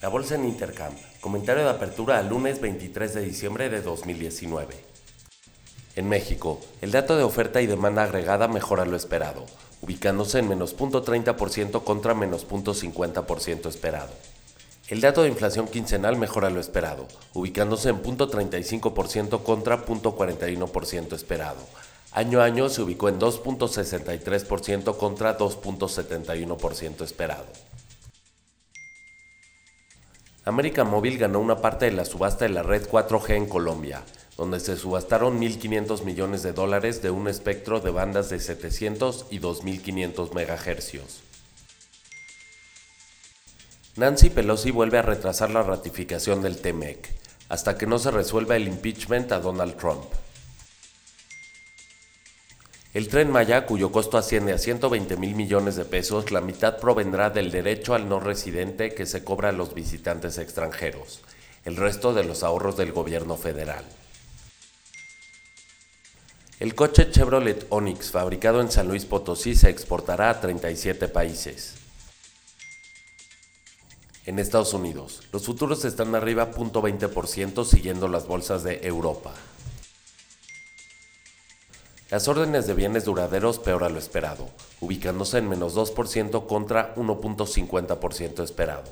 La bolsa en Intercam. Comentario de apertura al lunes 23 de diciembre de 2019. En México, el dato de oferta y demanda agregada mejora lo esperado, ubicándose en menos 0.30% contra menos 0.50% esperado. El dato de inflación quincenal mejora lo esperado, ubicándose en 0.35% contra 0.41% esperado. Año a año se ubicó en 2.63% contra 2.71% esperado. América Móvil ganó una parte de la subasta de la red 4G en Colombia, donde se subastaron 1.500 millones de dólares de un espectro de bandas de 700 y 2.500 MHz. Nancy Pelosi vuelve a retrasar la ratificación del TMEC, hasta que no se resuelva el impeachment a Donald Trump. El tren Maya, cuyo costo asciende a 120 mil millones de pesos, la mitad provendrá del derecho al no residente que se cobra a los visitantes extranjeros, el resto de los ahorros del gobierno federal. El coche Chevrolet Onix fabricado en San Luis Potosí se exportará a 37 países. En Estados Unidos, los futuros están arriba 0.20% siguiendo las bolsas de Europa. Las órdenes de bienes duraderos peor a lo esperado, ubicándose en menos 2% contra 1.50% esperado.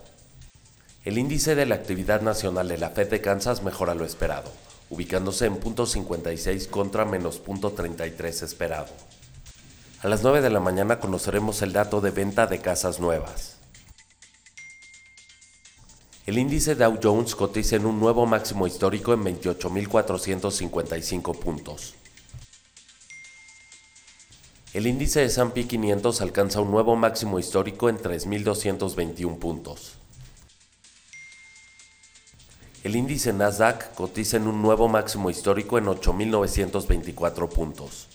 El índice de la actividad nacional de la Fed de Kansas mejora lo esperado, ubicándose en 0.56 contra menos 0.33 esperado. A las 9 de la mañana conoceremos el dato de venta de casas nuevas. El índice Dow Jones cotiza en un nuevo máximo histórico en 28.455 puntos. El índice de S&P 500 alcanza un nuevo máximo histórico en 3.221 puntos. El índice Nasdaq cotiza en un nuevo máximo histórico en 8.924 puntos.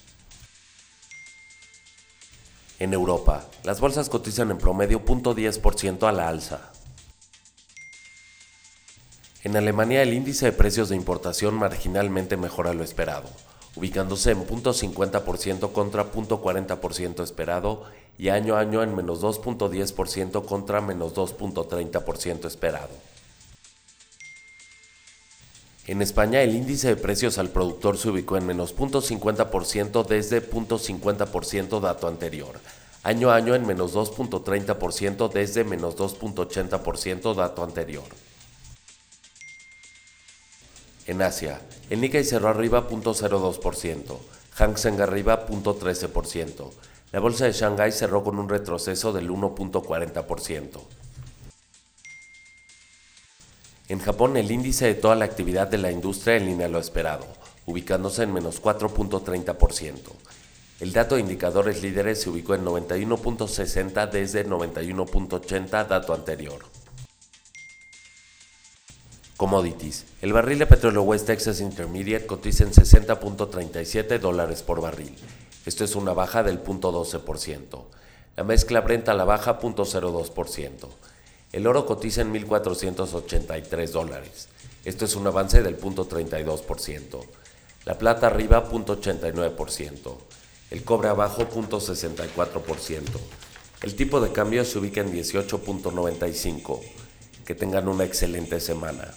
En Europa, las bolsas cotizan en promedio 0.10% a la alza. En Alemania, el índice de precios de importación marginalmente mejora lo esperado ubicándose en 0.50% contra 0.40% esperado y año a año en menos 2.10% contra menos 2.30% esperado. En España el índice de precios al productor se ubicó en menos 0.50% desde 0.50% dato anterior, año a año en menos 2.30% desde menos 2.80% dato anterior. En Asia, el Nikkei cerró arriba 0.02%, Hang Seng arriba 0.13%. La bolsa de Shanghái cerró con un retroceso del 1.40%. En Japón, el índice de toda la actividad de la industria en línea lo esperado, ubicándose en menos 4.30%. El dato de indicadores líderes se ubicó en 91.60 desde 91.80 dato anterior. Commodities. El barril de petróleo West Texas Intermediate cotiza en 60.37 dólares por barril. Esto es una baja del 0.12%. La mezcla Brent a la baja 0.02%. El oro cotiza en 1.483 dólares. Esto es un avance del 0.32%. La plata arriba 0.89%. El cobre abajo 0.64%. El tipo de cambio se ubica en 18.95. Que tengan una excelente semana.